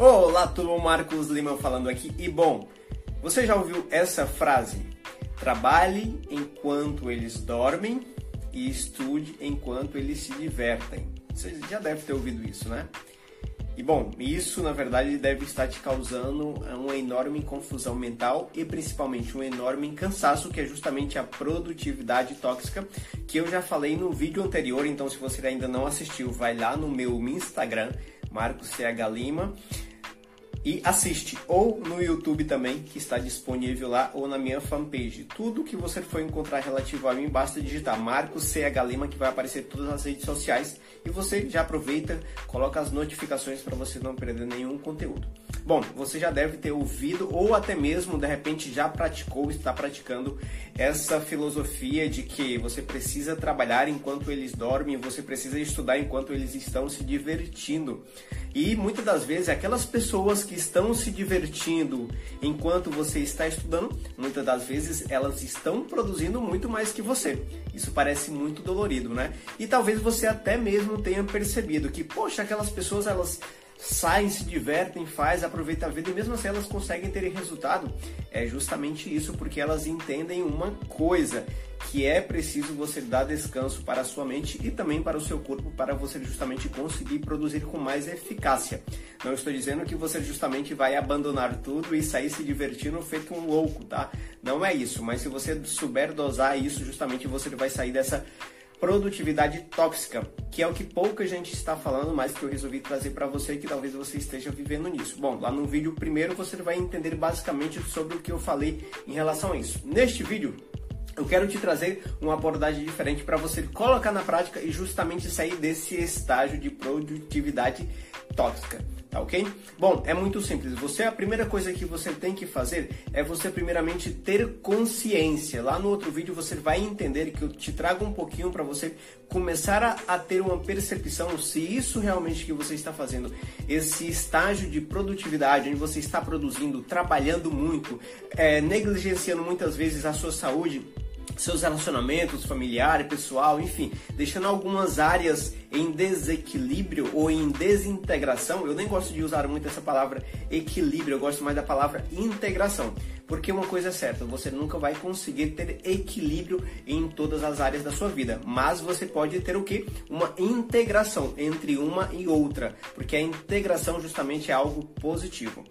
Olá, tudo? Marcos Lima falando aqui. E bom, você já ouviu essa frase? Trabalhe enquanto eles dormem e estude enquanto eles se divertem. Você já deve ter ouvido isso, né? E bom, isso na verdade deve estar te causando uma enorme confusão mental e principalmente um enorme cansaço, que é justamente a produtividade tóxica, que eu já falei no vídeo anterior. Então, se você ainda não assistiu, vai lá no meu Instagram, Marcos CH Lima e assiste ou no YouTube também, que está disponível lá, ou na minha fanpage. Tudo que você for encontrar relativo a mim, basta digitar Marcos CH Lima, que vai aparecer todas as redes sociais e você já aproveita, coloca as notificações para você não perder nenhum conteúdo. Bom, você já deve ter ouvido ou até mesmo de repente já praticou, está praticando essa filosofia de que você precisa trabalhar enquanto eles dormem, você precisa estudar enquanto eles estão se divertindo. E muitas das vezes aquelas pessoas que estão se divertindo enquanto você está estudando, muitas das vezes elas estão produzindo muito mais que você. Isso parece muito dolorido, né? E talvez você até mesmo tenha percebido que, poxa, aquelas pessoas elas saem, se divertem, faz, aproveitam a vida e mesmo assim elas conseguem ter resultado. É justamente isso, porque elas entendem uma coisa, que é preciso você dar descanso para a sua mente e também para o seu corpo para você justamente conseguir produzir com mais eficácia. Não estou dizendo que você justamente vai abandonar tudo e sair se divertindo feito um louco, tá? Não é isso, mas se você souber dosar isso, justamente você vai sair dessa produtividade tóxica, que é o que pouca gente está falando, mas que eu resolvi trazer para você que talvez você esteja vivendo nisso. Bom, lá no vídeo primeiro você vai entender basicamente sobre o que eu falei em relação a isso. Neste vídeo eu quero te trazer uma abordagem diferente para você colocar na prática e justamente sair desse estágio de produtividade tóxica tá ok? Bom, é muito simples. Você a primeira coisa que você tem que fazer é você primeiramente ter consciência. Lá no outro vídeo você vai entender que eu te trago um pouquinho para você começar a, a, ter uma percepção se isso realmente que você está fazendo, esse estágio de produtividade, onde você está produzindo, trabalhando muito, é, negligenciando muitas vezes a sua saúde seus relacionamentos familiar, pessoal, enfim, deixando algumas áreas em desequilíbrio ou em desintegração. Eu nem gosto de usar muito essa palavra equilíbrio, eu gosto mais da palavra integração. Porque uma coisa é certa, você nunca vai conseguir ter equilíbrio em todas as áreas da sua vida, mas você pode ter o que? Uma integração entre uma e outra, porque a integração justamente é algo positivo.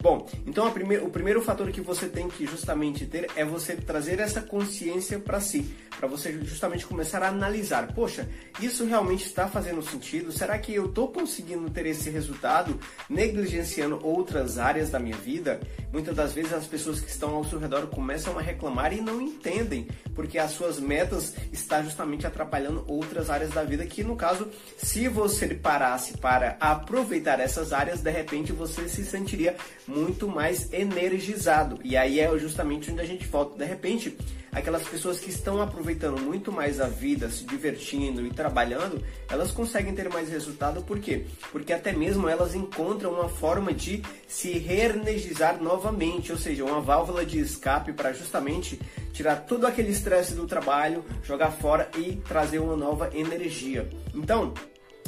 Bom, então o primeiro fator que você tem que justamente ter é você trazer essa consciência para si, para você justamente começar a analisar, poxa, isso realmente está fazendo sentido? Será que eu estou conseguindo ter esse resultado negligenciando outras áreas da minha vida? Muitas das vezes as pessoas que estão ao seu redor começam a reclamar e não entendem, porque as suas metas estão justamente atrapalhando outras áreas da vida que no caso, se você parasse para aproveitar essas áreas, de repente você se sentiria muito mais energizado. E aí é justamente onde a gente volta. De repente, aquelas pessoas que estão aproveitando muito mais a vida, se divertindo e trabalhando, elas conseguem ter mais resultado. Por quê? Porque até mesmo elas encontram uma forma de se reenergizar novamente, ou seja, uma válvula de escape para justamente tirar todo aquele estresse do trabalho, jogar fora e trazer uma nova energia. Então,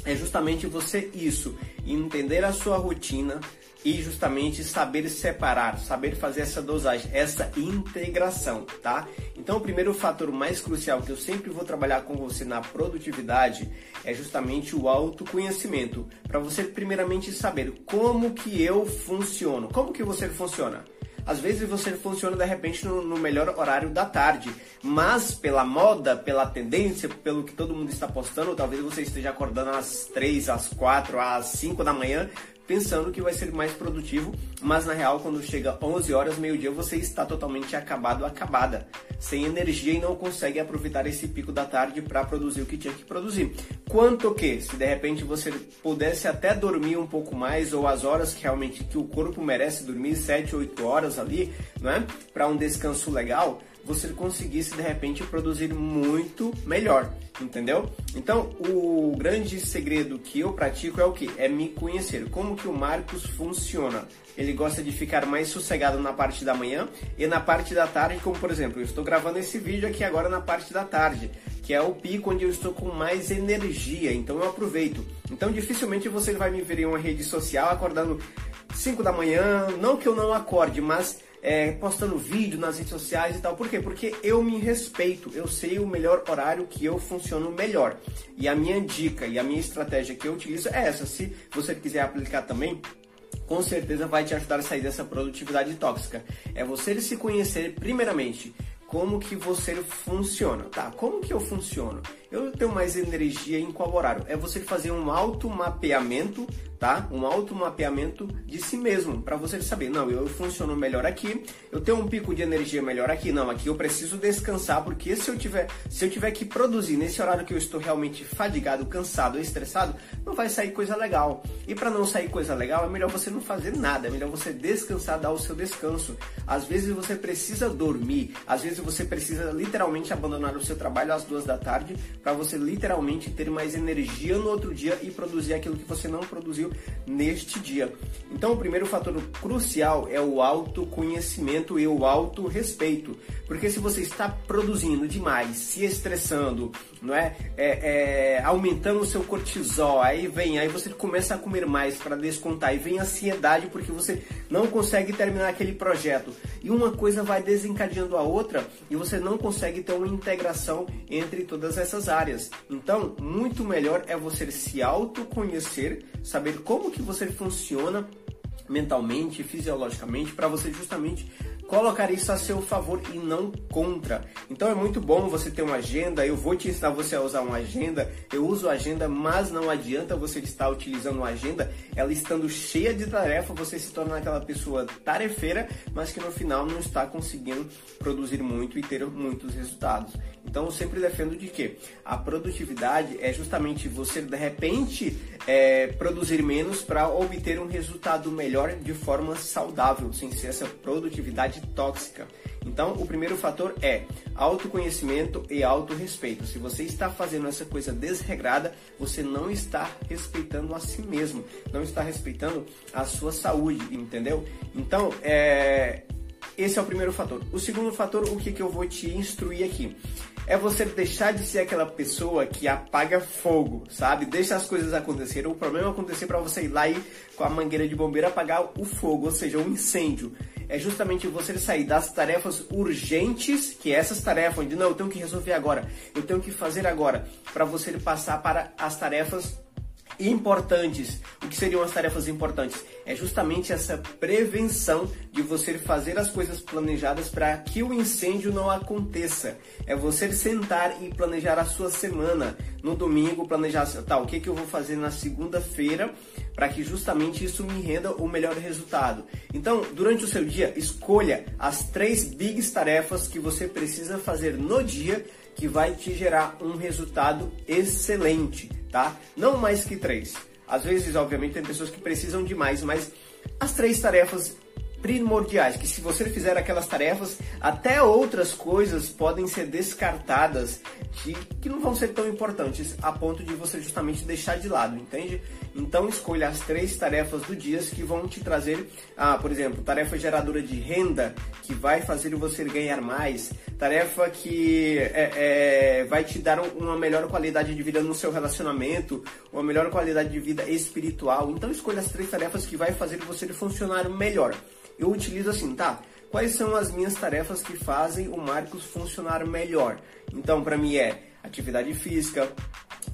é justamente você isso, entender a sua rotina, e justamente saber separar, saber fazer essa dosagem, essa integração, tá? Então, o primeiro fator mais crucial que eu sempre vou trabalhar com você na produtividade é justamente o autoconhecimento, para você primeiramente saber como que eu funciono, como que você funciona. Às vezes você funciona de repente no, no, melhor horário da tarde, mas pela moda, pela tendência, pelo que todo mundo está postando, talvez você esteja acordando às 3, às 4, às 5 da manhã, pensando que vai ser mais produtivo, mas na real, quando chega 11 horas, meio-dia, você está totalmente acabado, acabada, sem energia e não consegue aproveitar esse pico da tarde para produzir o que tinha que produzir. Quanto que, se de repente você pudesse até dormir um pouco mais, ou as horas que realmente que o corpo merece dormir, 7, 8 horas ali, não é? Para um descanso legal, você conseguisse de repente produzir muito melhor, entendeu? Então, o grande segredo que eu pratico é o que? É me conhecer, como que o Marcos funciona. Ele gosta de ficar mais sossegado na parte da manhã e na parte da tarde, como por exemplo, eu estou gravando esse vídeo aqui agora na parte da tarde, que é o pico onde eu estou com mais energia, então eu aproveito. Então, dificilmente você vai me ver em uma rede social acordando 5 da manhã, não que eu não acorde, mas é, postando vídeo nas redes sociais e tal. Por quê? Porque eu me respeito, eu sei o melhor horário que eu funciono melhor. E a minha dica e a minha estratégia que eu utilizo é essa. Se você quiser aplicar também, com certeza vai te ajudar a sair dessa produtividade tóxica. É você se conhecer primeiramente como que você funciona, tá? Como que eu funciono? Eu tenho mais energia em qual horário? É você fazer um automapeamento tá? Um automapeamento de si mesmo, para você saber, não, eu funciono melhor aqui, eu tenho um pico de energia melhor aqui, não, aqui eu preciso descansar, porque se eu tiver, se eu tiver que produzir nesse horário que eu estou realmente fadigado, cansado, estressado, não vai sair coisa legal. E para não sair coisa legal, é melhor você não fazer nada, é melhor você descansar, dar o seu descanso. Às vezes você precisa dormir, às vezes você precisa literalmente abandonar o seu trabalho às duas da tarde para você literalmente ter mais energia no outro dia e produzir aquilo que você não produziu neste dia. Então, o primeiro fator crucial é o autoconhecimento e o autorrespeito. Porque se você está produzindo demais, se estressando, não é? é, é aumentando o seu cortisol, aí vem, aí você começa a comer mais para descontar, e vem a ansiedade porque você não consegue terminar aquele projeto. E uma coisa vai desencadeando a outra e você não consegue ter uma integração entre todas essas áreas. Então, muito melhor é você se autoconhecer, saber como que você funciona mentalmente, fisiologicamente, para você justamente colocar isso a seu favor e não contra. Então é muito bom você ter uma agenda. Eu vou te ensinar você a usar uma agenda. Eu uso agenda, mas não adianta você estar utilizando uma agenda, ela estando cheia de tarefa, você se torna aquela pessoa tarefeira, mas que no final não está conseguindo produzir muito e ter muitos resultados. Então eu sempre defendo de que a produtividade é justamente você de repente é, produzir menos para obter um resultado melhor de forma saudável, sem ser essa produtividade tóxica. Então o primeiro fator é autoconhecimento e autorrespeito. Se você está fazendo essa coisa desregrada, você não está respeitando a si mesmo, não está respeitando a sua saúde, entendeu? Então é, esse é o primeiro fator. O segundo fator, o que, que eu vou te instruir aqui? é você deixar de ser aquela pessoa que apaga fogo, sabe? Deixa as coisas acontecerem, o problema acontecer para você ir lá e com a mangueira de bombeiro apagar o fogo, ou seja, o incêndio. É justamente você sair das tarefas urgentes, que é essas tarefas onde não, eu tenho que resolver agora, eu tenho que fazer agora, para você passar para as tarefas importantes. O que seriam as tarefas importantes? É justamente essa prevenção de você fazer as coisas planejadas para que o incêndio não aconteça. É você sentar e planejar a sua semana. No domingo, planejar, tá, o que, que eu vou fazer na segunda-feira para que justamente isso me renda o melhor resultado. Então, durante o seu dia, escolha as três big tarefas que você precisa fazer no dia que vai te gerar um resultado excelente tá? Não mais que três. Às vezes, obviamente, tem pessoas que precisam de mais, mas as três tarefas primordiais, que se você fizer aquelas tarefas, até outras coisas podem ser descartadas de, que não vão ser tão importantes a ponto de você justamente deixar de lado, entende? Então escolha as três tarefas do dia que vão te trazer, ah, por exemplo, tarefa geradora de renda, que vai fazer você ganhar mais, tarefa que é, é, vai te dar uma melhor qualidade de vida no seu relacionamento, uma melhor qualidade de vida espiritual. Então escolha as três tarefas que vai fazer você funcionar melhor eu utilizo assim, tá? Quais são as minhas tarefas que fazem o Marcos funcionar melhor? Então, para mim é atividade física,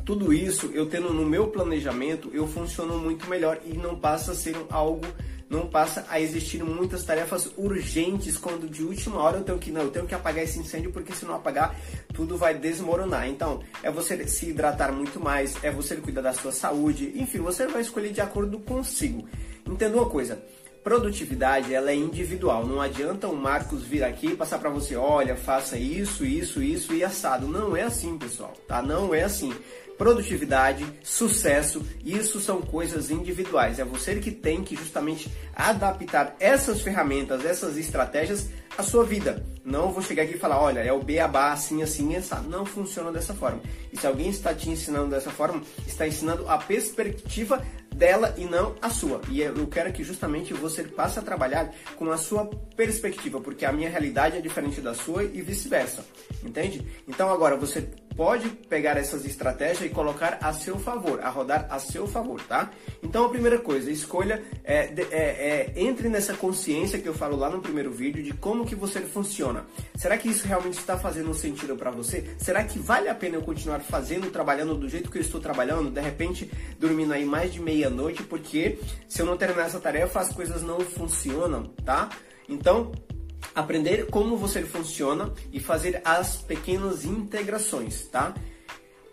tudo isso eu tendo no meu planejamento, eu funciono muito melhor e não passa a ser algo não passa a existir muitas tarefas urgentes quando de última hora eu tenho que não, eu tenho que apagar esse incêndio porque se não apagar tudo vai desmoronar. Então, é você se hidratar muito mais, é você cuidar da sua saúde, enfim, você vai escolher de acordo consigo. Entenda uma coisa, produtividade ela é individual. Não adianta o Marcos vir aqui e passar para você, olha, faça isso, isso, isso e assado. Não é assim, pessoal, tá? Não é assim. Produtividade, sucesso, isso são coisas individuais. É você que tem que justamente adaptar essas ferramentas, essas estratégias à sua vida. Não vou chegar aqui e falar, olha, é o beabá assim, assim, essa. Não funciona dessa forma. E se alguém está te ensinando dessa forma, está ensinando a perspectiva dela e não a sua. E eu quero que justamente você passe a trabalhar com a sua perspectiva, porque a minha realidade é diferente da sua e vice-versa. Entende? Então agora você pode pegar essas estratégias e colocar a seu favor, a rodar a seu favor, tá? Então a primeira coisa, escolha, é, é, é, entre nessa consciência que eu falo lá no primeiro vídeo de como que você funciona. Será que isso realmente está fazendo sentido para você? Será que vale a pena eu continuar fazendo, trabalhando do jeito que eu estou trabalhando, de repente dormindo aí mais de meia-noite, porque se eu não terminar essa tarefa as coisas não funcionam, tá? Então, aprender como você funciona e fazer as pequenas integrações, tá?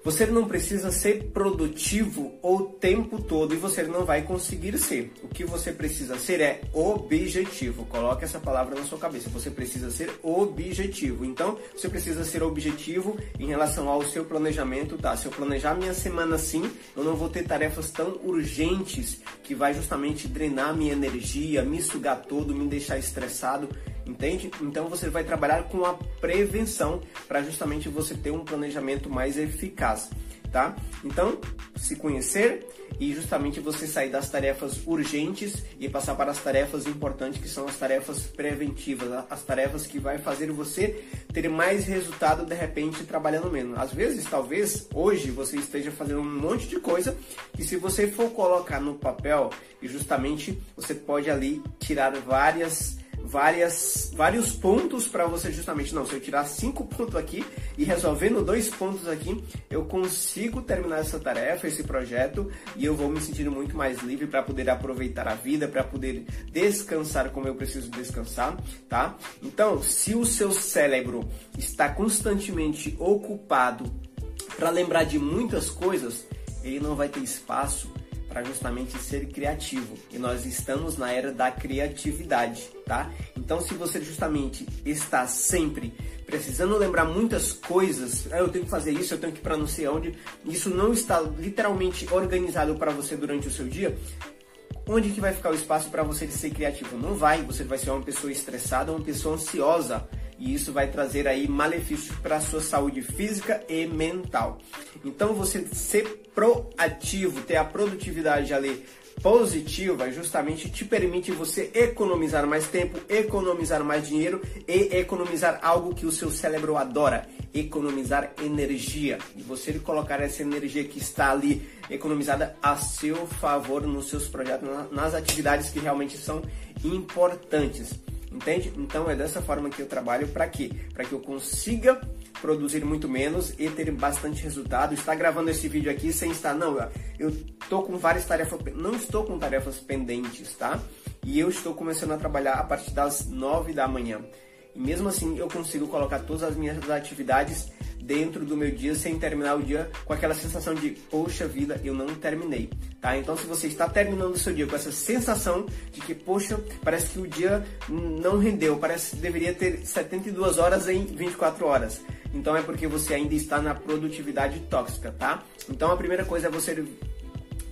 Você não precisa ser produtivo o tempo todo e você não vai conseguir ser. O que você precisa ser é objetivo. Coloque essa palavra na sua cabeça. Você precisa ser objetivo. Então, você precisa ser objetivo em relação ao seu planejamento, tá? Se eu planejar minha semana assim, eu não vou ter tarefas tão urgentes que vai justamente drenar minha energia, me sugar todo, me deixar estressado entende? Então você vai trabalhar com a prevenção para justamente você ter um planejamento mais eficaz, tá? Então, se conhecer e justamente você sair das tarefas urgentes e passar para as tarefas importantes, que são as tarefas preventivas, as tarefas que vai fazer você ter mais resultado de repente trabalhando menos. Às vezes, talvez hoje você esteja fazendo um monte de coisa que se você for colocar no papel e justamente você pode ali tirar várias várias, vários pontos para você justamente, não, se eu tirar cinco pontos aqui e resolvendo dois pontos aqui, eu consigo terminar essa tarefa, esse projeto e eu vou me sentir muito mais livre para poder aproveitar a vida, para poder descansar como eu preciso descansar, tá? Então, se o seu cérebro está constantemente ocupado para lembrar de muitas coisas, ele não vai ter espaço para justamente ser criativo. E nós estamos na era da criatividade, tá? Então, se você justamente está sempre precisando lembrar muitas coisas, ah, eu tenho que fazer isso, eu tenho que ir para não sei onde, isso não está literalmente organizado para você durante o seu dia, onde que vai ficar o espaço para você ser criativo? Não vai, você vai ser uma pessoa estressada, uma pessoa ansiosa e isso vai trazer aí malefícios para a sua saúde física e mental. Então você ser proativo, ter a produtividade ali positiva justamente te permite você economizar mais tempo, economizar mais dinheiro e economizar algo que o seu cérebro adora, economizar energia. E você colocar essa energia que está ali economizada a seu favor nos seus projetos, nas atividades que realmente são importantes. Entende? Então é dessa forma que eu trabalho para quê? Para que eu consiga produzir muito menos e ter bastante resultado. Está gravando esse vídeo aqui sem estar, não, eu estou com várias tarefas, não estou com tarefas pendentes, tá? E eu estou começando a trabalhar a partir das 9 da manhã. E mesmo assim eu consigo colocar todas as minhas atividades dentro do meu dia sem terminar o dia com aquela sensação de poxa vida, eu não terminei, tá? Então se você está terminando o seu dia com essa sensação de que poxa, parece que o dia não rendeu, parece que deveria ter 72 horas em 24 horas. Então é porque você ainda está na produtividade tóxica, tá? Então a primeira coisa é você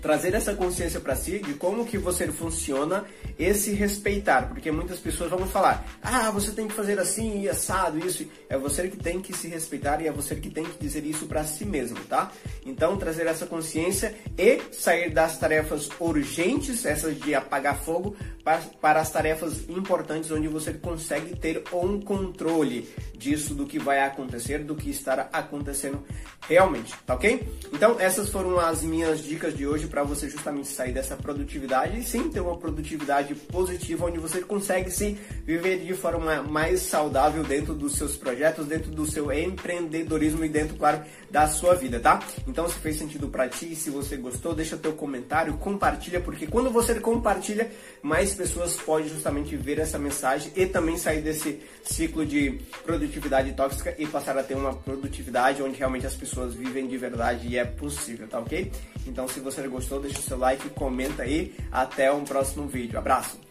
trazer essa consciência para si de como que você funciona e se respeitar, porque muitas pessoas vão falar: "Ah, você tem que fazer assim e assado isso". É você que tem que se respeitar e é você que tem que dizer isso para si mesmo, tá? Então, trazer essa consciência e sair das tarefas urgentes, essas de apagar fogo, para, para as tarefas importantes onde você consegue ter um controle disso do que vai acontecer, do que estará acontecendo realmente, tá OK? Então, essas foram as minhas dicas de hoje para você justamente sair dessa produtividade e sim ter uma produtividade positiva onde você consegue sim viver de forma mais saudável dentro dos seus projetos, dentro do seu empreendedorismo e dentro, claro, da sua vida, tá? Então, se fez sentido para ti, se você gostou, deixa teu comentário, compartilha, porque quando você compartilha, mais pessoas podem justamente ver essa mensagem e também sair desse ciclo de produtividade tóxica e passar a ter uma produtividade onde realmente as pessoas vivem de verdade e é possível, tá ok? Então, se você gostou, deixa o seu like, comenta aí. Até um próximo vídeo. Abraço!